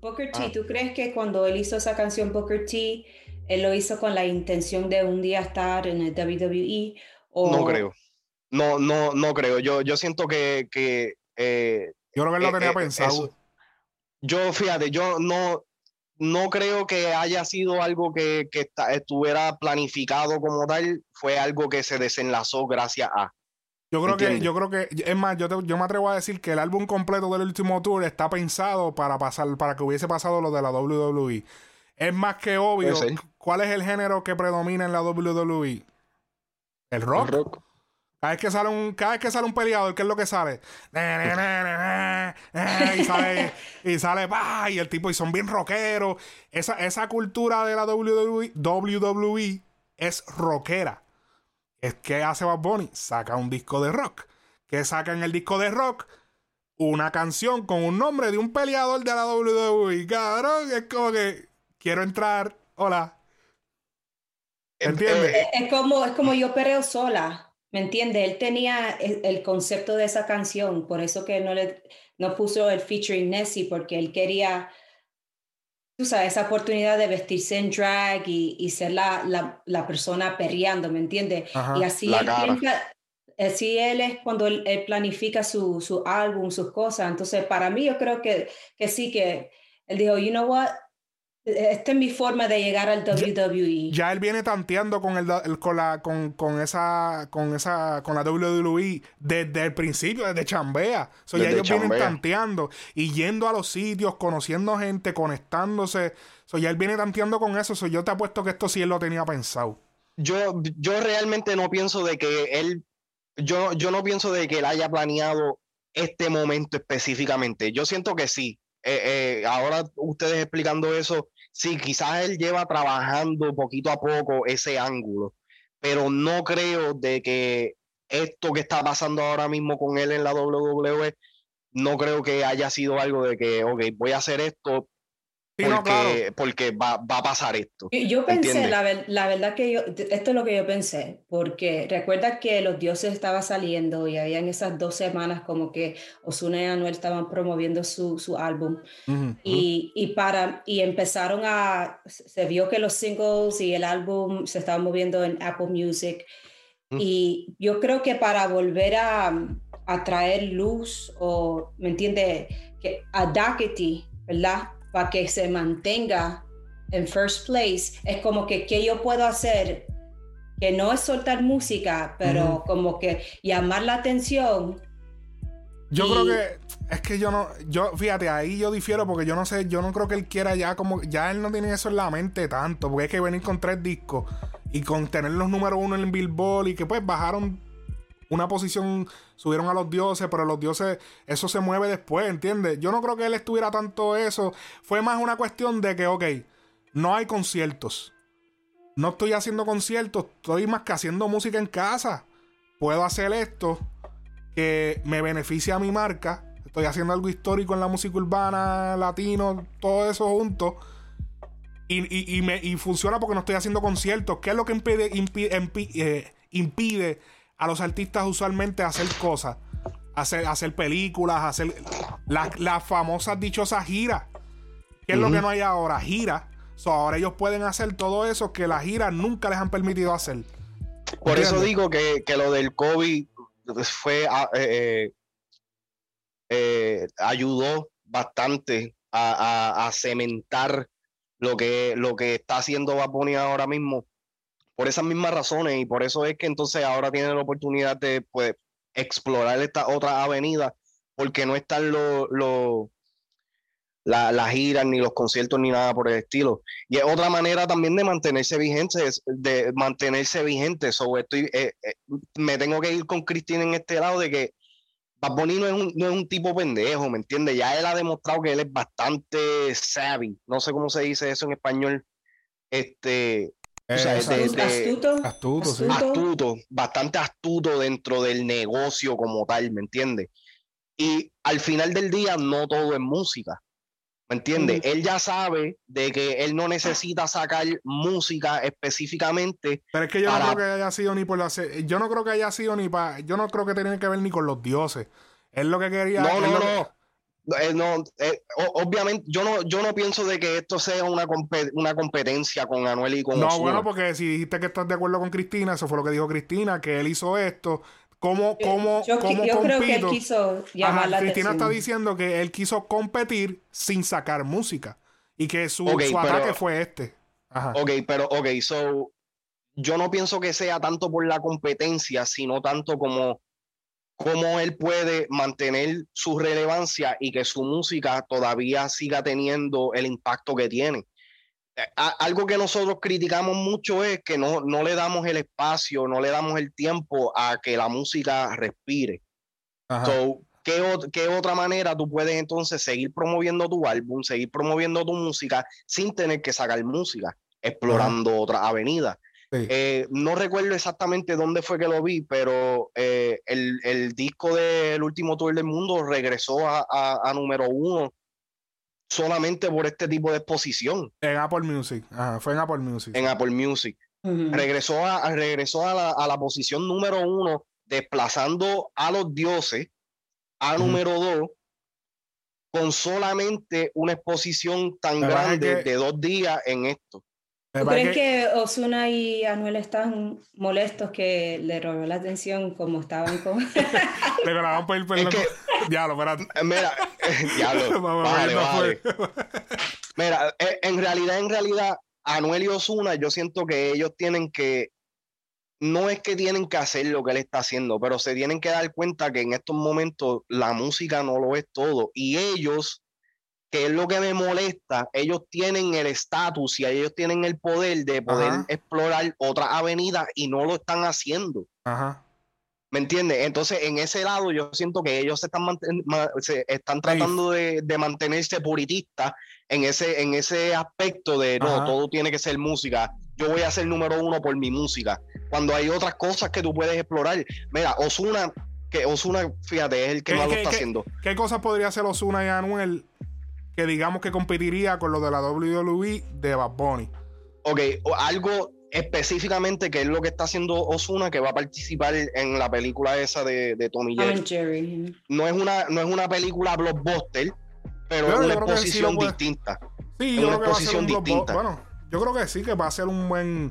Booker T, ¿tú crees que cuando él hizo esa canción Booker T, él lo hizo con la intención de un día estar en el WWE? O... No creo. No, no, no creo. Yo, yo siento que. que eh, yo creo que él lo tenía pensado. yo, fíjate, yo no, no creo que haya sido algo que, que estuviera planificado como tal. Fue algo que se desenlazó gracias a. Yo creo que, yo creo que, es más, yo, yo me atrevo a decir que el álbum completo del último tour está pensado para pasar, para que hubiese pasado lo de la WWE. Es más que obvio. ¿Cuál es el género que predomina en la WWE? El rock. El rock. Cada vez que sale un, cada vez que sale un peleador, ¿qué es lo que sale? y sale, y sale, y el tipo, y son bien rockeros. Esa, esa cultura de la WWE, WWE es rockera. Es que hace Bad Bunny, saca un disco de rock. Que saca en el disco de rock una canción con un nombre de un peleador de la WWE. Cabrón, es como que quiero entrar. Hola. ¿Entiendes? Es como, es como yo pereo sola. ¿Me entiende? Él tenía el, concepto de esa canción, por eso que no le no puso el featuring Nessie, porque él quería, tú sabes, esa oportunidad de vestirse en drag y, y ser la, la, la, persona perreando, ¿me entiende? y así él, así él es cuando él, planifica su, su álbum, sus cosas. Entonces, para mí, yo creo que, que sí, que él dijo, you know what, esta es mi forma de llegar al WWE. Ya, él viene tanteando con el, con la con, con, esa con esa con la WWE desde el principio, desde chambea. So, ya ellos vienen tanteando y yendo a los sitios, conociendo gente, conectándose. So, ya él viene tanteando con eso. So, yo te apuesto que esto sí él lo tenía pensado. Yo, yo realmente no pienso de que él, yo, yo no pienso de que él haya planeado este momento específicamente. Yo siento que sí. Eh, eh, ahora ustedes explicando eso, sí, quizás él lleva trabajando poquito a poco ese ángulo, pero no creo de que esto que está pasando ahora mismo con él en la WWE, no creo que haya sido algo de que, ok, voy a hacer esto porque, va, a pasar esto. Yo pensé, la, verdad que yo, esto es lo que yo pensé, porque recuerda que los dioses estaban saliendo y había en esas dos semanas como que Osuna y Anuel estaban promoviendo su, su álbum y, y, para, y empezaron a, se vio que los singles y el álbum se estaban moviendo en Apple Music y yo creo que para volver a, a traer luz o, ¿me entiende? Que a Dackety, ¿verdad? Para que se mantenga en first place, es como que qué yo puedo hacer que no es soltar música, pero como que llamar la atención. Yo creo que es que yo no, yo fíjate, ahí yo difiero porque yo no sé, yo no creo que él quiera ya como, ya él no tiene eso en la mente tanto, porque hay que venir con tres discos y con tener los números uno en Billboard y que pues bajaron una posición, subieron a los dioses, pero los dioses, eso se mueve después, ¿entiendes? Yo no creo que él estuviera tanto eso. Fue más una cuestión de que, ok, no hay conciertos. No estoy haciendo conciertos, estoy más que haciendo música en casa. Puedo hacer esto que me beneficia a mi marca. Estoy haciendo algo histórico en la música urbana, latino, todo eso junto. Y, me, funciona porque no estoy haciendo conciertos. ¿Qué es lo que impide, impide, impide eh, a los artistas usualmente hacer cosas, hacer, hacer películas, hacer las famosas dichosas giras. ¿Qué es lo que no hay ahora? Giras. ahora ellos pueden hacer todo eso que las giras nunca les han permitido hacer. Por eso digo que, lo del COVID fue ah, eh, eh, eh, ayudó bastante a, cementar lo que, lo que está haciendo Bad ahora mismo por esas mismas razones y por eso es que entonces ahora tienen la oportunidad de pues, explorar esta otra avenida porque no están los las giras ni los conciertos ni nada por el estilo. Y es otra manera también de mantenerse vigente, de mantenerse vigente. So, estoy, eh, eh, me tengo que ir con Cristina en este lado de que Bad Bunny no es, un, es un tipo pendejo, ¿me entiendes? Ya él ha demostrado que él es bastante savvy, no sé cómo se dice eso en español, este, astuto, astuto, bastante astuto dentro del negocio como tal, ¿me entiendes? Y al final del día no todo es música, ¿me entiendes? Él ya sabe de que él no necesita sacar música específicamente. Pero es que yo no creo que haya sido ni por la... Yo no creo que haya sido ni para... Yo no creo que tenga que ver ni con los dioses. Él lo que quería... No, no, no. Eh, no, eh, obviamente, yo no, yo no pienso de que esto sea una, una competencia con Anuel y con No, bueno, porque si dijiste que estás de acuerdo con Cristina, eso fue lo que dijo Cristina, que él hizo esto. ¿Cómo, cómo, yo, cómo yo creo que él quiso llamar la Cristina está diciendo que él quiso competir sin sacar música y que su, su ataque fue este. Ajá. Ok, pero, ok, so, yo no pienso que sea tanto por la competencia, sino tanto como cómo él puede mantener su relevancia y que su música todavía siga teniendo el impacto que tiene. Eh, algo que nosotros criticamos mucho es que no, no le damos el espacio, no le damos el tiempo a que la música respire. So, ¿qué, ¿qué, otra manera tú puedes entonces seguir promoviendo tu álbum, seguir promoviendo tu música sin tener que sacar música, explorando otra avenida? Eh, no recuerdo exactamente dónde fue que lo vi, pero eh, el, disco del último tour del mundo regresó a, número uno solamente por este tipo de exposición. En Apple Music, fue en Apple Music. En Apple Music. Regresó, a, regresó a la, posición número uno, desplazando a los dioses a número dos, con solamente una exposición tan grande de dos días en esto. ¿Tú crees que... Osuna y Anuel están molestos que le robó la atención como estaban con... le grababan por el pelo. Diablo, espérate. Eh, mira, diablo. vale, vale. Mira, eh, en realidad, en realidad, Anuel y Osuna, yo siento que ellos tienen que... No es que tienen que hacer lo que él está haciendo, pero se tienen que dar cuenta que en estos momentos la música no lo es todo. Y ellos que es lo que me molesta, ellos tienen el estatus y ellos tienen el poder de poder explorar otra avenida y no lo están haciendo. Ajá. ¿Me entiendes? Entonces, en ese lado, yo siento que ellos se están, se están tratando de, mantenerse puritistas en ese, en ese aspecto de no, todo tiene que ser música. Yo voy a ser número uno por mi música. Cuando hay otras cosas que tú puedes explorar. Mira, Osuna, que Osuna, fíjate, es el que más lo está haciendo. ¿Qué cosas podría hacer Osuna y Anuel que digamos que competiría con lo de la WWE de Bad Bunny. Ok, algo específicamente que es lo que está haciendo Osuna, que va a participar en la película esa de, de Tommy Jerry. No es una, no es una película blockbuster, pero, es una exposición distinta. Sí, yo creo que va a ser un distinta. Bueno, yo creo que sí, que va a ser un buen.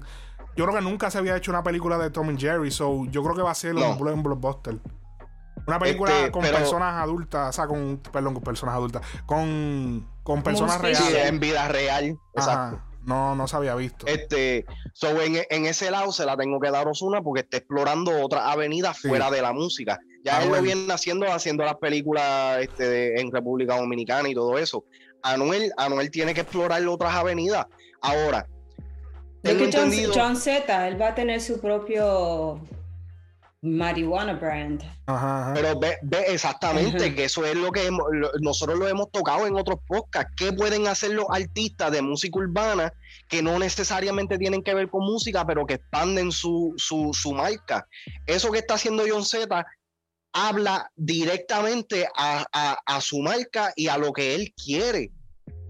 Yo creo que nunca se había hecho una película de Tommy Jerry, so yo creo que va a ser un buen blockbuster. Una película este, con personas adultas, o sea, con, perdón, con personas adultas, con, con personas reales. Sí, en vida real, exacto. No, no se había visto. Este, so en, en, ese lado se la tengo que dar Osuna porque está explorando otra avenida fuera de la música. Ya ah, él lo viene haciendo, haciendo las películas este, en República Dominicana y todo eso. Anuel, Anuel tiene que explorar otras avenidas. Ahora, tengo entendido... John Z, él va a tener su propio marihuana brand. Pero ve, exactamente que eso es lo que nosotros lo hemos tocado en otros podcasts. ¿Qué pueden hacer los artistas de música urbana que no necesariamente tienen que ver con música, pero que expanden su, su, marca? Eso que está haciendo John Z habla directamente a, su marca y a lo que él quiere.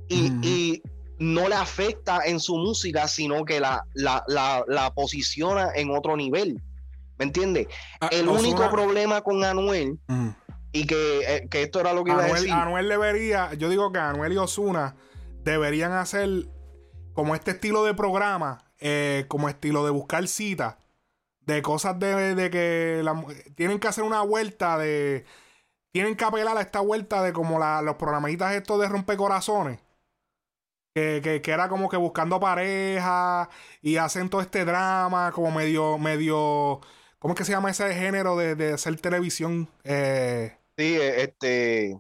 Y, y no le afecta en su música, sino que la, la, la, la posiciona en otro nivel. ¿Me entiendes? Ah, el único problema con Anuel, y eh, que, esto era lo que iba a decir. Anuel debería, yo digo que Anuel y Osuna deberían hacer como este estilo de programa, eh, como estilo de buscar citas, de cosas de, que tienen que hacer una vuelta de. Tienen que apelar a esta vuelta de como los programitas estos de rompecorazones. Que, que, que, era como que buscando pareja y hacen todo este drama como medio, medio ¿Cómo es que se llama ese género de, de hacer televisión? Eh, sí, este.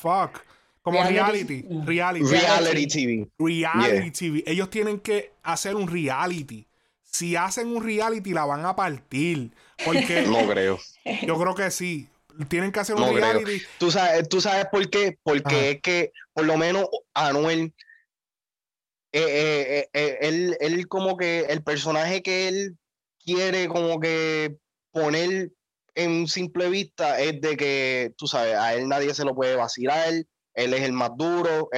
Fuck. Como reality. Reality. Reality, TV. Reality TV. Ellos tienen que hacer un reality. Si hacen un reality, la van a partir. Porque. no creo. Yo creo que sí. Tienen que hacer un reality. ¿Tú sabes, ¿Tú sabes por qué? Porque es que, por lo menos, Anuel. Eh, eh, él, él, como que el personaje que él quiere como que poner en simple vista es de que, tú sabes, a él nadie se lo puede vacilar, él es el más duro.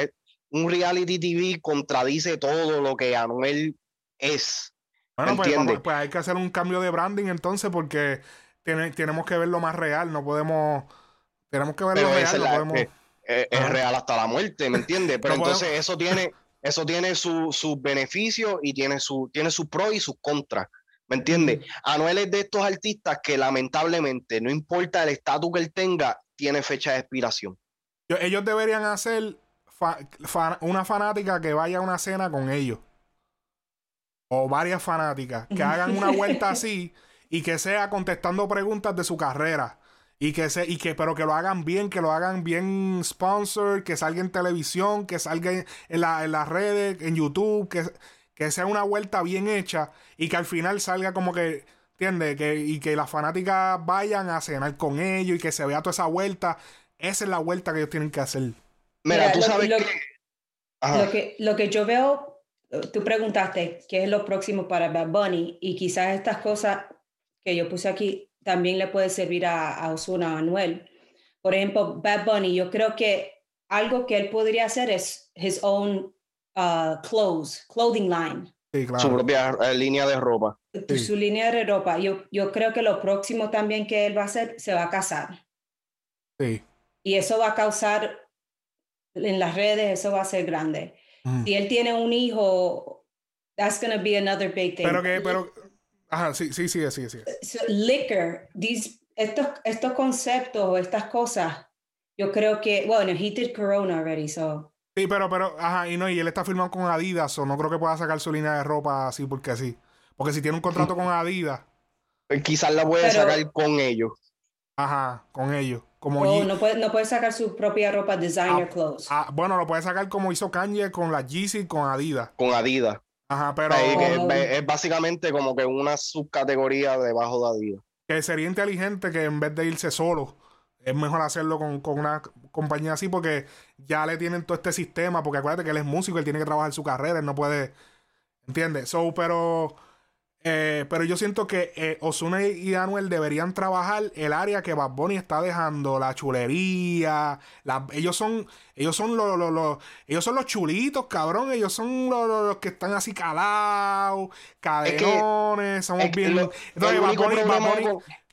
un reality TV contradice todo lo que Anuel es. Bueno, pues, pues, hay que hacer un cambio de branding entonces porque tenemos que verlo más real, no podemos... Tenemos que verlo real, no podemos... es, real hasta la muerte, ¿me entiendes? Pero entonces eso tiene, eso tiene sus su beneficios y tiene su, tiene sus pros y sus contras. ¿Me entiendes? Anuel es de estos artistas que lamentablemente, no importa el estatus que él tenga, tiene fecha de expiración. Ellos deberían hacer una fanática que vaya a una cena con ellos. O varias fanáticas que hagan una vuelta así y que sea contestando preguntas de su carrera. Y que se, y que, pero que lo hagan bien, que lo hagan bien sponsor, que salga en televisión, que salga en, en las redes, en YouTube, que, que sea una vuelta bien hecha y que al final salga como que, ¿entiendes? Que, y que las fanáticas vayan a cenar con ellos y que se vea toda esa vuelta. Esa es la vuelta que ellos tienen que hacer. Mira, tú sabes lo, que... Lo que, yo veo, tú preguntaste qué es lo próximo para Bad Bunny y quizás estas cosas que yo puse aquí también le puede servir a, a Osuna, a Anuel. Por ejemplo, Bad Bunny, yo creo que algo que él podría hacer es his own uh, clothes, clothing line. Su propia eh, línea de ropa. Su línea de ropa. Yo, yo creo que lo próximo también que él va a hacer, se va a casar. Sí. Y eso va a causar en las redes, eso va a ser grande. Mm. Si él tiene un hijo, that's going to be another big thing. Pero que, pero, ajá, sí, sí, sí, sí, sí. liquor, these, estos, estos conceptos, estas cosas, yo creo que, bueno, he did Corona already, so. Sí, pero, pero, ajá, y no, y él está firmado con Adidas, o no creo que pueda sacar su línea de ropa así porque así. Porque si tiene un contrato con Adidas. Pues quizás la puede sacar con ellos. Ajá, con ellos. Como oh, no, puede, no puede sacar su propia ropa designer ah, clothes. Ah, bueno, lo puede sacar como hizo Kanye con la Yeezy con Adidas. Con Adidas. Ajá, pero. Oh. es básicamente como que una subcategoría debajo de Adidas. Que sería inteligente que en vez de irse solo, es mejor hacerlo con, con una compañía así porque ya le tienen todo este sistema. Porque acuérdate que él es músico, él tiene que trabajar su carrera, él no puede. ¿Entiendes? So, pero eh, pero yo siento que eh, Osuna y Anuel deberían trabajar el área que Bad Bunny está dejando, la chulería. ellos son, ellos son los, ellos son los chulitos, cabrón. Ellos son los, que están así calados, cadenones, somos bien. Entonces,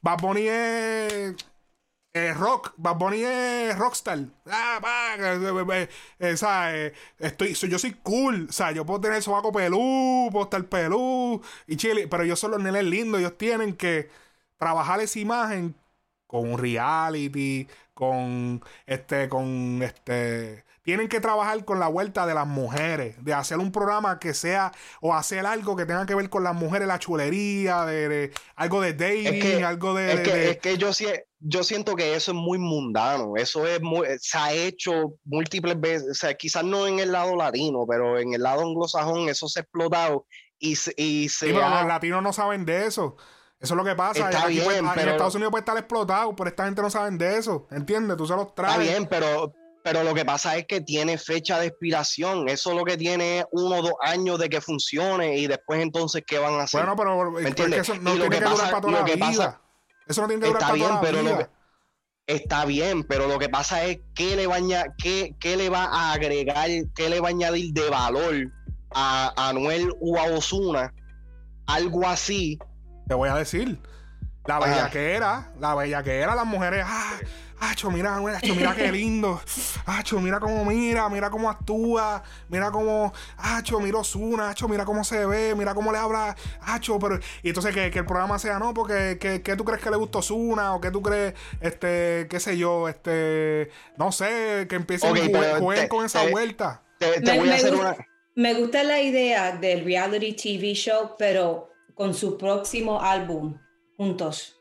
Bad Bunny es eh, rock, Bad Bunny es rockstar. Ah, pa, eh, eh, estoy, yo soy cool. O sea, yo puedo tener sobaco pelú, puedo estar pelú y chile. Pero ellos son los nenes lindos. Ellos tienen que trabajar esa imagen con un reality, con este, con este tienen que trabajar con la vuelta de las mujeres, de hacer un programa que sea, o hacer algo que tenga que ver con las mujeres, la chulería, de, algo de dating, algo de... Es que, Es que yo, yo siento que eso es muy mundano, eso es muy, se ha hecho múltiples veces, o sea, quizás no en el lado latino, pero en el lado anglosajón eso se ha explotado y, y se... los latinos no saben de eso. Eso es lo que pasa. Está bien, pero... En Estados Unidos puede estar explotado, pero esta gente no sabe de eso. ¿Entiendes? Tú se los traes. Está bien, pero, pero lo que pasa es que tiene fecha de expiración. Eso lo que tiene uno o dos años de que funcione y después entonces, ¿qué van a hacer? Bueno, pero ¿Me eso no tiene que, durar para toda la vida. eso no tiene que durar para toda la vida. está bien, pero lo que pasa es que le va a, qué, le va a agregar, qué le va a añadir de valor a Anuel o a Osuna, algo así. Te voy a decir, la bella que era, la bella que era, las mujeres, ah, Acho, mira, acho, mira qué lindo. Acho, mira cómo mira, mira cómo actúa, mira cómo, acho, mira Osuna, acho, mira cómo se ve, mira cómo le habla, acho, pero, y entonces que, el programa sea, no, porque, ¿qué tú crees que le gusta Osuna? O qué tú crees, este, qué sé yo, este, no sé, que empiecen a jugar con esa vuelta. me, voy a hacer una... me gusta la idea del reality TV show, pero con su próximo álbum, juntos.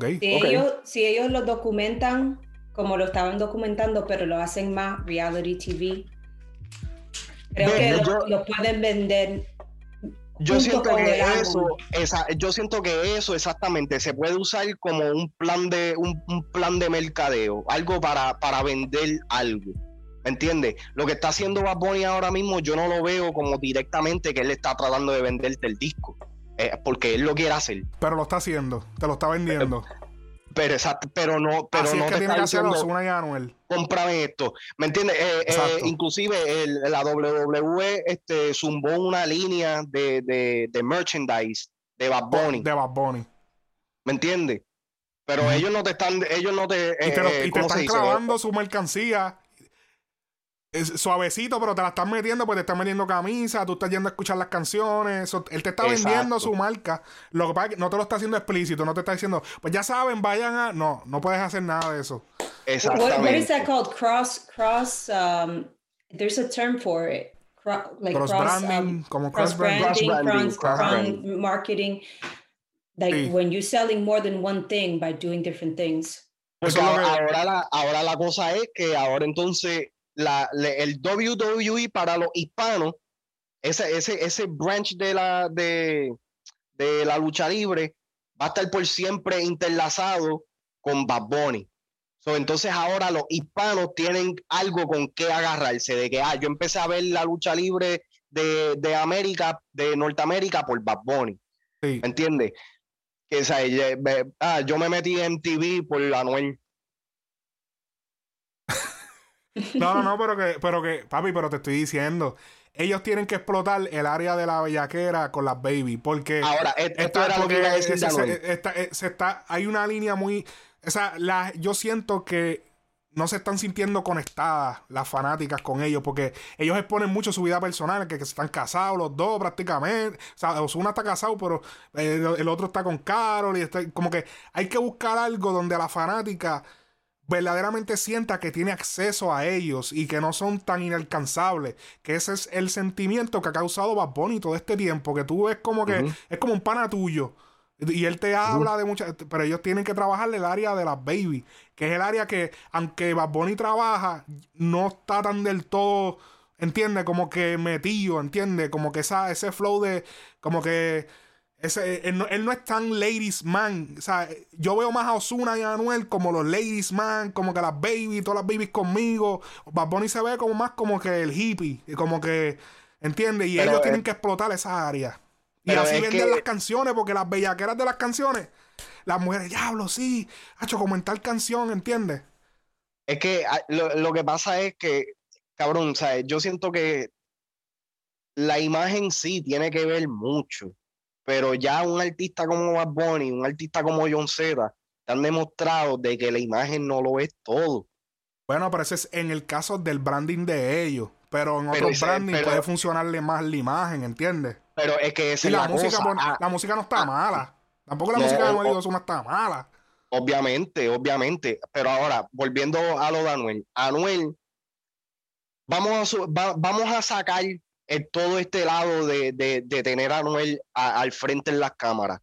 Si, Ellos, si ellos lo documentan como lo estaban documentando, pero lo hacen más reality TV, creo que lo, pueden vender. Yo siento que eso, yo siento que eso exactamente se puede usar como un plan de un, plan de mercadeo, algo para, para vender algo. ¿Me entiendes? Lo que está haciendo Bad ahora mismo, yo no lo veo como directamente que él está tratando de venderte el disco. Eh, porque él lo quiere hacer. Pero lo está haciendo, te lo está vendiendo. Pero, exacto, pero no, pero Así no es que tiene que hacerlo una y Anuel. Cómprame esto. ¿Me entiendes? Eh, eh, inclusive la WWE este, zumbó una línea de, de, de merchandise de Bad Bunny. De Bad Bunny. ¿Me entiendes? Pero ellos no te están, ellos no te. y te, lo- eh, y te ¿cómo se están clavando su mercancía. Es suavecito, pero te la están metiendo, pues te están metiendo camisa, tú estás yendo a escuchar las canciones. eso- él te está Exacto. vendiendo su marca. Lo que pasa es que no te lo está haciendo explícito, no te está diciendo, pues ya saben, vayan a. No, no puedes hacer nada de eso. What, Exactamente. what is that called? Cross, cross, um, there's a term for it. Cro- like Cross cross, branding, um, como cross cross branding. branding, Cross branding, cross, cross cross branding. marketing. Like Sí. when you're selling more than one thing by doing different things. Porque Eso es lo ahora, ahora la, ahora la cosa es que ahora entonces la, el WWE para los hispanos, ese, ese, ese branch de la, de, de la lucha libre va a estar por siempre interlazado con Bad Bunny. So, entonces ahora los hispanos tienen algo con qué agarrarse, de que ah, yo empecé a ver la lucha libre de, de América, de Norteamérica por Bad Bunny. Sí. ¿Me entiendes? Que, o sea, ah, yo me metí en TV por Anuel. No, no, no, pero que, pero que, papi, pero te estoy diciendo. Ellos tienen que explotar el área de la bellaquera con las baby. Porque. Ahora, e- esto Está- era lo que iba a decir ese- Anuel. se, está- eh, se está, hay una línea muy. O sea, la, yo siento que no se están sintiendo conectadas las fanáticas con ellos, porque ellos exponen mucho su vida personal, que, que están casados los dos prácticamente. O sea, Ozuna está casado, pero eh, el, el otro está con Carol. Y está, como que hay que buscar algo donde la fanática verdaderamente sienta que tiene acceso a ellos y que no son tan inalcanzables. Que ese es el sentimiento que ha causado Bad Bunny todo este tiempo. Que tú ves como que es como un pana tuyo. Y él te habla de muchas. Pero ellos tienen que trabajar el área de las baby. Que es el área que, aunque Bad Bunny trabaja, no está tan del todo. ¿Entiendes? Como que metido, ¿entiendes? Como que esa, ese flow de. Como que. Ese, él, no, él no es tan ladies man. O sea, yo veo más a Osuna y a Anuel como los ladies man, como que las baby, todas las babies conmigo. Bad Bunny se ve como más como que el hippie. Y como que. ¿Entiendes? Y Pero, ellos eh, tienen que explotar esa área. Y así venden que- las canciones, porque las bellaqueras de las canciones, las mujeres, diablo, sí, ha hecho comentar canción, ¿entiendes? Es que ah, lo, lo que pasa es que, cabrón, ¿sabes? Yo siento que la imagen sí tiene que ver mucho, pero ya un artista como Bad Bunny, un artista como John Z, te han demostrado de que la imagen no lo es todo. Bueno, pero ese es en el caso del branding de ellos. Pero en otros branding pero- puede funcionarle más la imagen, ¿entiendes? Pero es que esa Y es la, la, música, cosa. Ah, la música no está ah, mala. Tampoco la no, música de Mario Ozuna está mala. Obviamente, obviamente. Pero ahora, volviendo a lo de Anuel. Anuel, vamos a, su- va- vamos a sacar el- todo este lado de, de- de tener a Anuel a- al frente en las cámaras.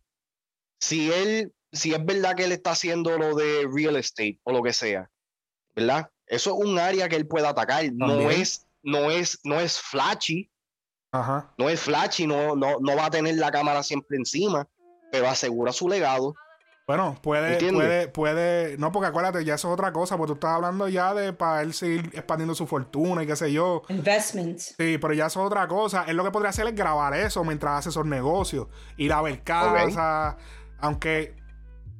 Si él, si es verdad que él está haciendo lo de real estate o lo que sea, ¿verdad? Eso es un área que él puede atacar. No También. es, no es, no es flashy, Ajá. no es flashy, no, no, no va a tener la cámara siempre encima, pero asegura su legado. Bueno, puede, ¿Entiendes? puede, puede. No, porque acuérdate, ya eso es otra cosa, porque tú estás hablando ya de para él seguir expandiendo su fortuna y qué sé yo. Investments. Sí, pero ya eso es otra cosa. Él lo que podría hacer es grabar eso mientras hace esos negocios. Ir a ver casa. Aunque,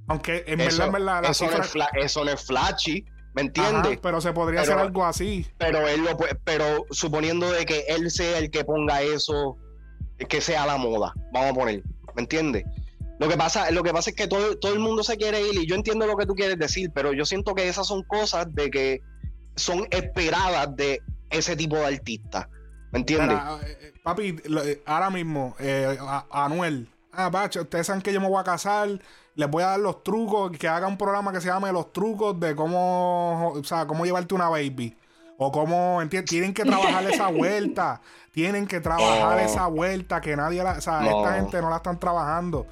aunque en Eso, verdad, en verdad, la eso, no cifra- es fla- eso no es flashy, ¿me entiendes? pero se podría Pero- hacer algo así. Pero él lo puede- pero suponiendo de que él sea el que ponga eso, que sea la moda, vamos a poner, ¿me entiendes? Lo que pasa, lo que pasa es que todo, todo el mundo se quiere ir y yo entiendo lo que tú quieres decir, pero yo siento que esas son cosas de que son esperadas de ese tipo de artistas, ¿me entiendes? Mira, eh, eh, papi, eh, ahora mismo, eh, Anuel. Ah, bacho, ustedes saben que yo me voy a casar. Les voy a dar los trucos. Que haga un programa que se llame Los trucos de cómo, o sea, cómo llevarte una baby. O cómo, enti- Tienen que trabajar esa vuelta. Tienen que trabajar No. esa vuelta que nadie la, o sea, No. esta gente no la están trabajando.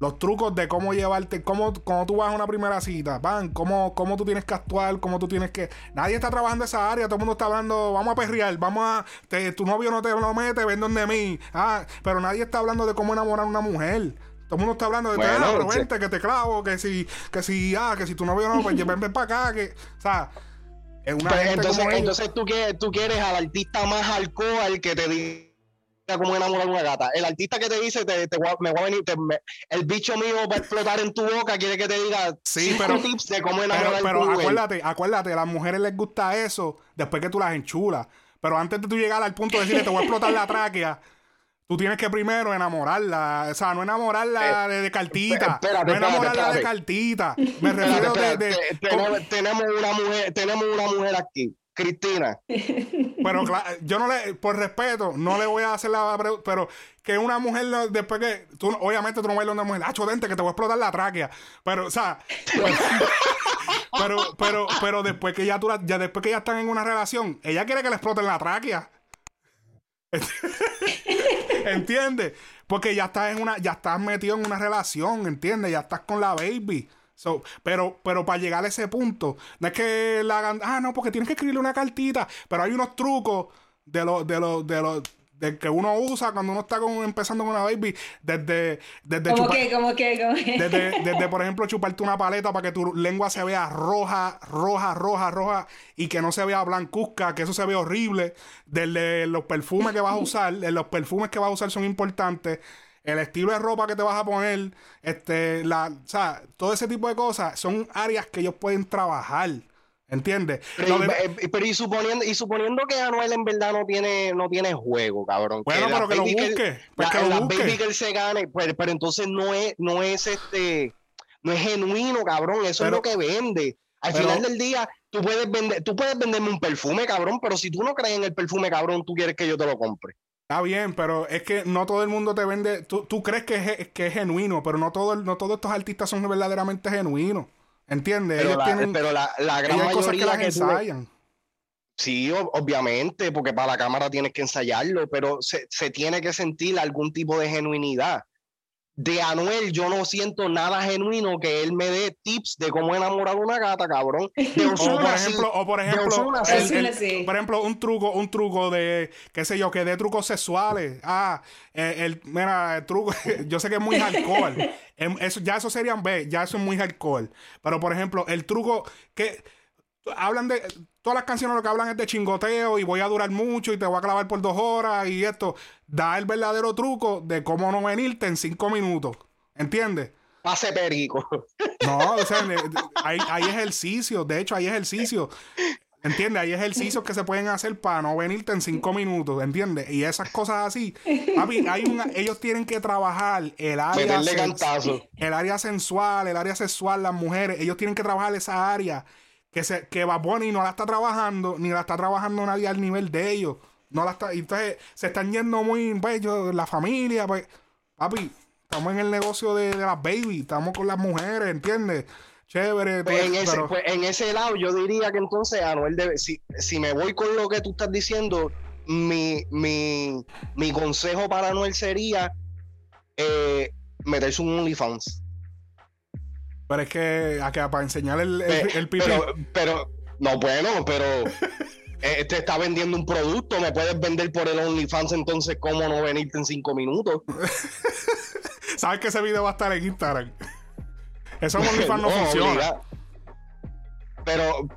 Los trucos de cómo llevarte, cómo, cuando tú vas a una primera cita, van, cómo, cómo tú tienes que actuar, cómo tú tienes que. Nadie está trabajando esa área, todo el mundo está hablando, vamos a perrear, vamos a. te- tu novio no te lo mete, ven donde mí. Ah, pero nadie está hablando de cómo enamorar a una mujer. Todo el mundo está hablando de Bueno, ah, pero sí. vente, que te clavo, que si, que si, ah, que si tu novio no, pues ven, ven para acá, que. O sea, es una Pues gente entonces, como entonces tú quieres, tú quieres al artista más alcohol que te diga cómo enamorar una gata. El artista que te dice, te, te voy a- me voy a venir, te- me- el bicho mío va a explotar en tu boca, quiere que te diga Sí, pero- tips de cómo Pero, enamorar pero mujer. acuérdate, acuérdate, a las mujeres les gusta eso después que tú las enchulas. Pero antes de tú llegar al punto de decirle te voy a explotar la tráquea, tú tienes que primero enamorarla. O sea, no enamorarla eh, de, cartita. no enamorarla de cartita. Me refiero de. tenemos, una mujer, tenemos una mujer aquí. Cristina. Pero yo no le, por respeto, no le voy a hacer la pregunta, pero que una mujer después que, tú, obviamente tú no bailas una mujer, ah, dente, que te voy a explotar la tráquea. Pero, o sea, pero, pero, pero, después que ya tú, ya después que ya están en una relación, ella quiere que le exploten la tráquea. ¿Entiendes? Porque ya estás en una, ya estás metido en una relación, ¿entiendes? Ya estás con la baby. Pero, pero para llegar a ese punto, no es que la hagan, ah, no, porque tienes que escribirle una cartita, pero hay unos trucos de los, de los, de los, de que uno usa cuando uno está empezando con una baby, desde... desde ¿Cómo que? ¿Cómo que? Desde, desde, por ejemplo, chuparte una paleta para que tu lengua se vea roja, roja, roja, roja, y que no se vea blancuzca, que eso se vea horrible. Desde los perfumes que vas a usar, los perfumes que vas a usar son importantes. El estilo de ropa que te vas a poner, este, la, o sea, todo ese tipo de cosas son áreas que ellos pueden trabajar. ¿Entiendes? Pero, y, suponiendo, y suponiendo que Anuel en verdad no tiene, no tiene juego, cabrón. Bueno, pero que lo busque. Pues que lo busque. baby él se gane, pues, pero entonces no es, no es este, no es genuino, cabrón. Eso es lo que vende. Al final del día, tú puedes vender, tú puedes venderme un perfume, cabrón, pero si tú no crees en el perfume, cabrón, tú quieres que yo te lo compre. Está bien, pero es que no todo el mundo te vende. Tú, tú crees que es, que es genuino, pero no, todo, no todos estos artistas son verdaderamente genuinos. ¿Entiendes? Pero, la, tienen, pero la, la gran mayoría que, ensayan. Sí, obviamente, porque para la cámara tienes que ensayarlo, pero se, se, tiene que sentir algún tipo de genuinidad. De Anuel yo no siento nada genuino que él me dé tips de cómo enamorar a una gata, cabrón. o por ejemplo, o por ejemplo, por ejemplo, un truco, un truco de, qué sé yo, que de trucos sexuales. Ah, eh, el, mira, el truco, yo sé que es muy alcohol. Em, eso, ya eso serían B, ya eso es muy alcohol. Pero por ejemplo, el truco que hablan de todas las canciones lo que hablan es de chingoteo y voy a durar mucho y te voy a clavar por dos horas y esto da el verdadero truco de cómo no venirte en cinco minutos ¿entiendes? pase perico no o sea hay, hay ejercicios de hecho hay ejercicios ¿Entiendes? Hay ejercicios que se pueden hacer para no venirte en cinco minutos, ¿entiendes? Y esas cosas así. Papi, hay una, ellos tienen que trabajar el área, el área sensual, el área sexual, las mujeres. Ellos tienen que trabajar esa área que, se, que Bad Bunny no la está trabajando, ni la está trabajando nadie al nivel de ellos. No la está, entonces se están yendo muy, pues, la familia, pues, papi, estamos en el negocio de, de las baby, estamos con las mujeres, ¿entiendes? Chévere. Pues en, ese, pues en ese lado yo diría que entonces Anuel debe, si, si me voy con lo que tú estás diciendo, mi, mi, mi consejo para Anuel sería eh, meterse un OnlyFans. Pero es que, a para enseñar el, el, pero, pero, no, bueno, pero este está vendiendo un producto, me puedes vender por el OnlyFans, entonces, ¿cómo no venirte en cinco minutos? ¿Sabes que ese video va a estar en Instagram? Eso OnlyFans no, funciona. Pero,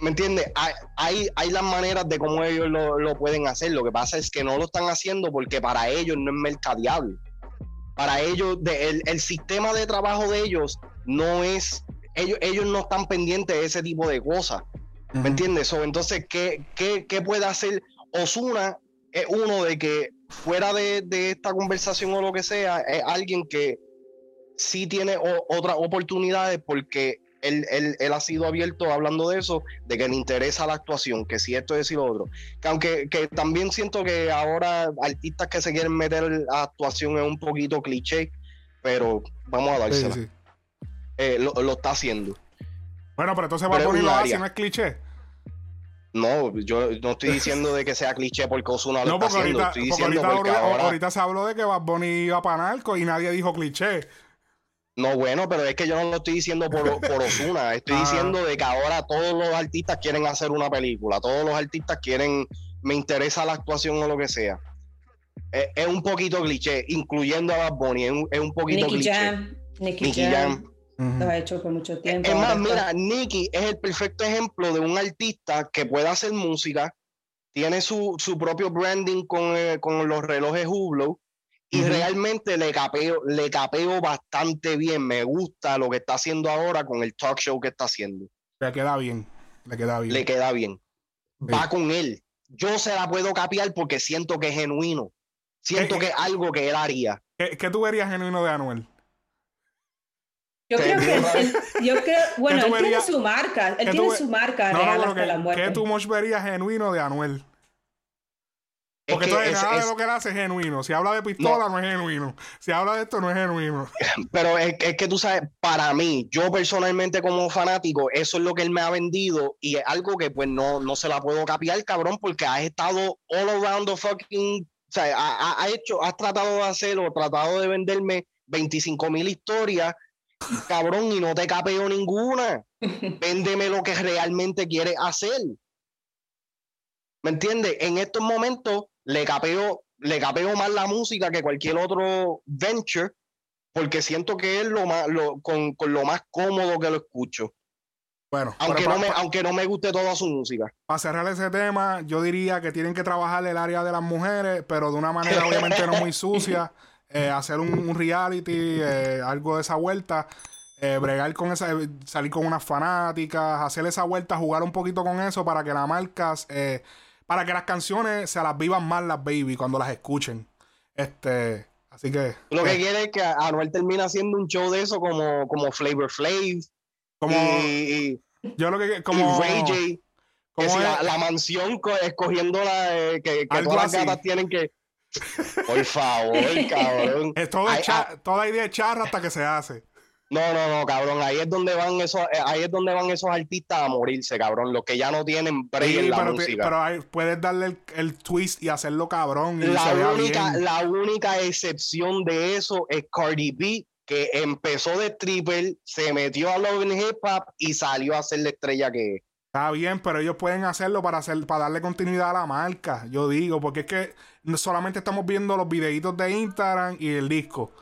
¿me entiendes? Hay, hay, las maneras de cómo ellos lo, pueden hacer. Lo que pasa es que no lo están haciendo porque para ellos no es mercadeable. Para ellos, el, sistema de trabajo de ellos no es. Ellos, ellos no están pendientes de ese tipo de cosas. ¿Me entiendes? entonces, ¿qué, ¿qué, puede hacer Osuna? Es uno de que fuera de, de esta conversación o lo que sea, es alguien que sí tiene otras oportunidades porque él, ha sido abierto hablando de eso, de que le interesa la actuación, que si esto es y lo otro. Que aunque que también siento que ahora artistas que se quieren meter a actuación es un poquito cliché, pero vamos a dársela. Eh, lo, está haciendo. Bueno, pero entonces va a ponerlo así, no es cliché. No, yo no estoy diciendo de que sea cliché porque Osuna lo está haciendo. Estoy diciendo ahorita, ahorita, se habló de que Bad Bunny iba para narco y nadie dijo cliché. No, bueno, pero es que yo no lo estoy diciendo por, por Osuna. Estoy ah. diciendo de que ahora todos los artistas quieren hacer una película. Todos los artistas quieren, me interesa la actuación o lo que sea. Es, un poquito cliché, incluyendo a Bad Bunny. Es un, poquito Nicky cliché. Jam. Nicky, Jam. Lo ha hecho por mucho tiempo. Es más, mira, Nicky es el perfecto ejemplo de un artista que puede hacer música, tiene su, su propio branding con, eh, con los relojes Hublot y realmente le capeo, le capeo bastante bien. Me gusta lo que está haciendo ahora con el talk show que está haciendo. Le queda bien. Le queda bien. Le queda bien. Va con él. Yo se la puedo capear porque siento que es genuino. Siento Eh, que es algo que él haría. ¿Qué, qué tú verías genuino de Anuel? Yo creo que él, yo creo, bueno, él tiene su marca, él que tiene ve- su marca No, real hasta la que, muerte. ¿qué tú much verías genuino de Anuel? Es Porque que entonces es- nada de lo que él hace es genuino. Si habla de pistola, no, es genuino. Si habla de esto, no es genuino. Pero es, es que tú sabes, para mí, yo personalmente como fanático, eso es lo que él me ha vendido y es algo que pues no, no se la puedo capiar, cabrón, porque has estado all around the fucking, o sea, ha, ha- hecho, has tratado de hacer o tratado de venderme 25 mil historias, cabrón, y no te capeo ninguna. Véndeme lo que realmente quieres hacer. ¿Me entiendes? En estos momentos le capeo, le capeo más la música que cualquier otro venture porque siento que es lo más lo, con, con lo más cómodo que lo escucho Bueno, aunque no pa- me pa- aunque no me guste toda su música Para cerrar ese tema, yo diría que tienen que trabajar el área de las mujeres, pero de una manera obviamente no muy sucia. Eh, hacer un, un reality, eh, algo de esa vuelta. eh, bregar con esa, salir con unas fanáticas, hacer esa vuelta, jugar un poquito con eso para que las marcas, eh, para que las canciones se las vivan más las baby cuando las escuchen. Este, así que. lo que quiere es que Anuel termine haciendo un show de eso como como Flavor Flav como, y, yo lo que y como, Ray J como la, mansión co- escogiendo la que, todas las gatas tienen que por favor cabrón es todo Ay, ah, toda idea es charra hasta que se hace. no no no cabrón ahí es donde van esos eh, ahí es donde van esos artistas a morirse cabrón los que ya no tienen break Sí, en la pero, te- pero hay- puedes darle el, el twist y hacerlo cabrón y La única, bien. la única excepción de eso es Cardi B, que empezó de stripper, se metió a Love and Hip Hop y salió a ser la estrella que es. Está bien, pero ellos pueden hacerlo para hacer, para darle continuidad a la marca, yo digo, porque es que solamente estamos viendo los videitos de Instagram y el disco.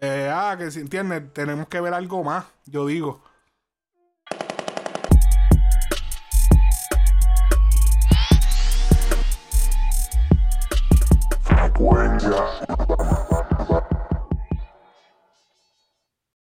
Eh, ah, que si entiendes, tenemos que ver algo más, yo digo.